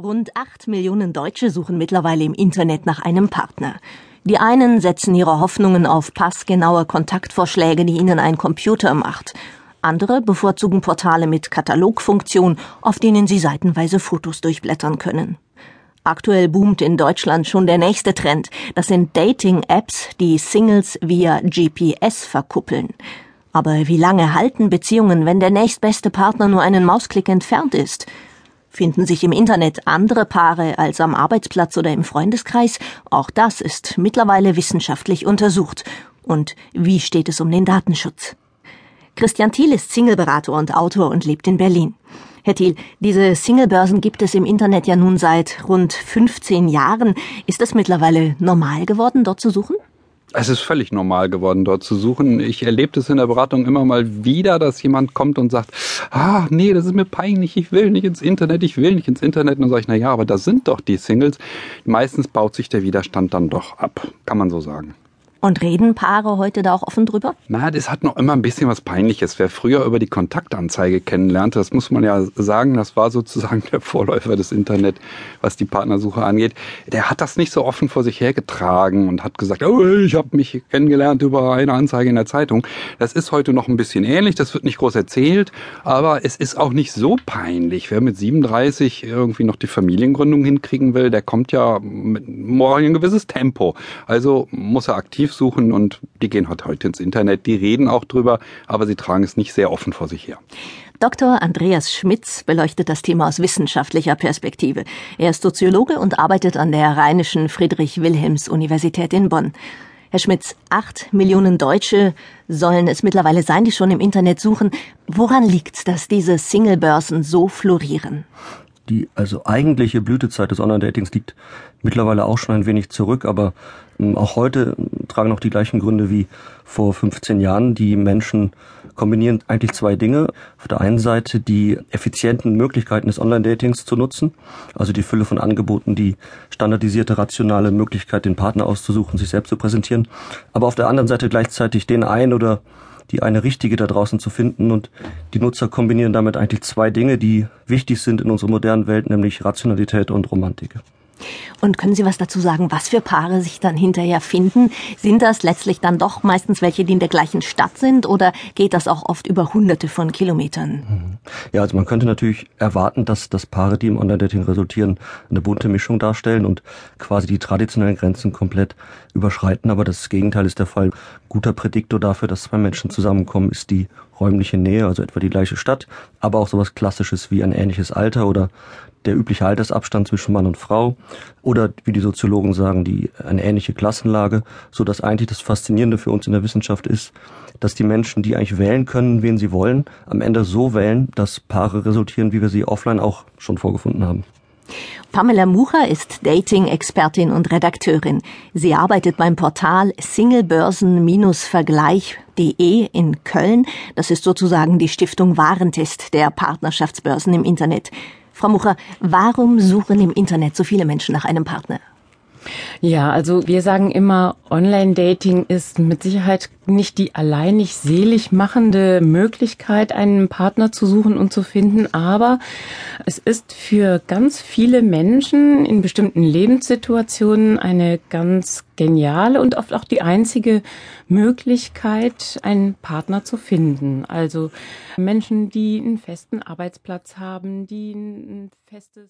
Rund acht Millionen Deutsche suchen mittlerweile im Internet nach einem Partner. Die einen setzen ihre Hoffnungen auf passgenaue Kontaktvorschläge, die ihnen ein Computer macht. Andere bevorzugen Portale mit Katalogfunktion, auf denen sie seitenweise Fotos durchblättern können. Aktuell boomt in Deutschland schon der nächste Trend. Das sind Dating-Apps, die Singles via GPS verkuppeln. Aber wie lange halten Beziehungen, wenn der nächstbeste Partner nur einen Mausklick entfernt ist? Finden sich im Internet andere Paare als am Arbeitsplatz oder im Freundeskreis? Auch das ist mittlerweile wissenschaftlich untersucht. Und wie steht es um den Datenschutz? Christian Thiel ist Singleberater und Autor und lebt in Berlin. Herr Thiel, diese Singlebörsen gibt es im Internet ja nun seit rund 15 Jahren. Ist es mittlerweile normal geworden, dort zu suchen? Es ist völlig normal geworden, dort zu suchen. Ich erlebe das in der Beratung immer mal wieder, dass jemand kommt und sagt, ah, nee, das ist mir peinlich, ich will nicht ins Internet, ich will nicht ins Internet. Und dann sage ich, na ja, aber da sind doch die Singles. Meistens baut sich der Widerstand dann doch ab, kann man so sagen. Und reden Paare heute da auch offen drüber? Na, das hat noch immer ein bisschen was Peinliches. Wer früher über die Kontaktanzeige kennenlernte, das muss man ja sagen, das war sozusagen der Vorläufer des Internet, was die Partnersuche angeht. Der hat das nicht so offen vor sich hergetragen und hat gesagt, oh, ich habe mich kennengelernt über eine Anzeige in der Zeitung. Das ist heute noch ein bisschen ähnlich, das wird nicht groß erzählt, aber es ist auch nicht so peinlich. Wer mit 37 irgendwie noch die Familiengründung hinkriegen will, der kommt ja mit ein gewisses Tempo. Also muss er aktiv aktiv suchen und die gehen halt heute ins Internet, die reden auch drüber, aber sie tragen es nicht sehr offen vor sich her. Dr. Andreas Schmitz beleuchtet das Thema aus wissenschaftlicher Perspektive. Er ist Soziologe und arbeitet an der Rheinischen Friedrich-Wilhelms-Universität in Bonn. Herr Schmitz, acht Millionen Deutsche sollen es mittlerweile sein, die schon im Internet suchen. Woran liegt's, dass diese Singlebörsen so florieren? Die also eigentliche Blütezeit des Online-Datings liegt mittlerweile auch schon ein wenig zurück, aber ähm, auch heute tragen noch die gleichen Gründe wie vor 15 Jahren. Die Menschen kombinieren eigentlich zwei Dinge. Auf der einen Seite die effizienten Möglichkeiten des Online-Datings zu nutzen, also die Fülle von Angeboten, die standardisierte, rationale Möglichkeit, den Partner auszusuchen, sich selbst zu präsentieren, aber auf der anderen Seite gleichzeitig den ein oder die eine richtige da draußen zu finden. Und die Nutzer kombinieren damit eigentlich zwei Dinge, die wichtig sind in unserer modernen Welt, nämlich Rationalität und Romantik. Und können Sie was dazu sagen, was für Paare sich dann hinterher finden? Sind das letztlich dann doch meistens welche, die in der gleichen Stadt sind oder geht das auch oft über hunderte von Kilometern? Mhm. Ja, also man könnte natürlich erwarten, dass, dass Paare, die im Online-Dating resultieren, eine bunte Mischung darstellen und quasi die traditionellen Grenzen komplett überschreiten. Aber das Gegenteil ist der Fall. Guter Prädiktor dafür, dass zwei Menschen zusammenkommen, ist die räumliche Nähe, also etwa die gleiche Stadt, aber auch sowas Klassisches wie ein ähnliches Alter oder der übliche Altersabstand zwischen Mann und Frau oder wie die Soziologen sagen, die eine ähnliche Klassenlage, so dass eigentlich das Faszinierende für uns in der Wissenschaft ist, dass die Menschen, die eigentlich wählen können, wen sie wollen, am Ende so wählen, dass Paare resultieren, wie wir sie offline auch schon vorgefunden haben. Pamela Mucher ist Dating-Expertin und Redakteurin. Sie arbeitet beim Portal Singlebörsen-Vergleich.de in Köln. Das ist sozusagen die Stiftung Warentest der Partnerschaftsbörsen im Internet. Frau Mucher, warum suchen im Internet so viele Menschen nach einem Partner? Ja, also wir sagen immer, Online-Dating ist mit Sicherheit nicht die alleinig selig machende Möglichkeit, einen Partner zu suchen und zu finden, aber es ist für ganz viele Menschen in bestimmten Lebenssituationen eine ganz geniale und oft auch die einzige Möglichkeit, einen Partner zu finden. Also Menschen, die einen festen Arbeitsplatz haben, die ein festes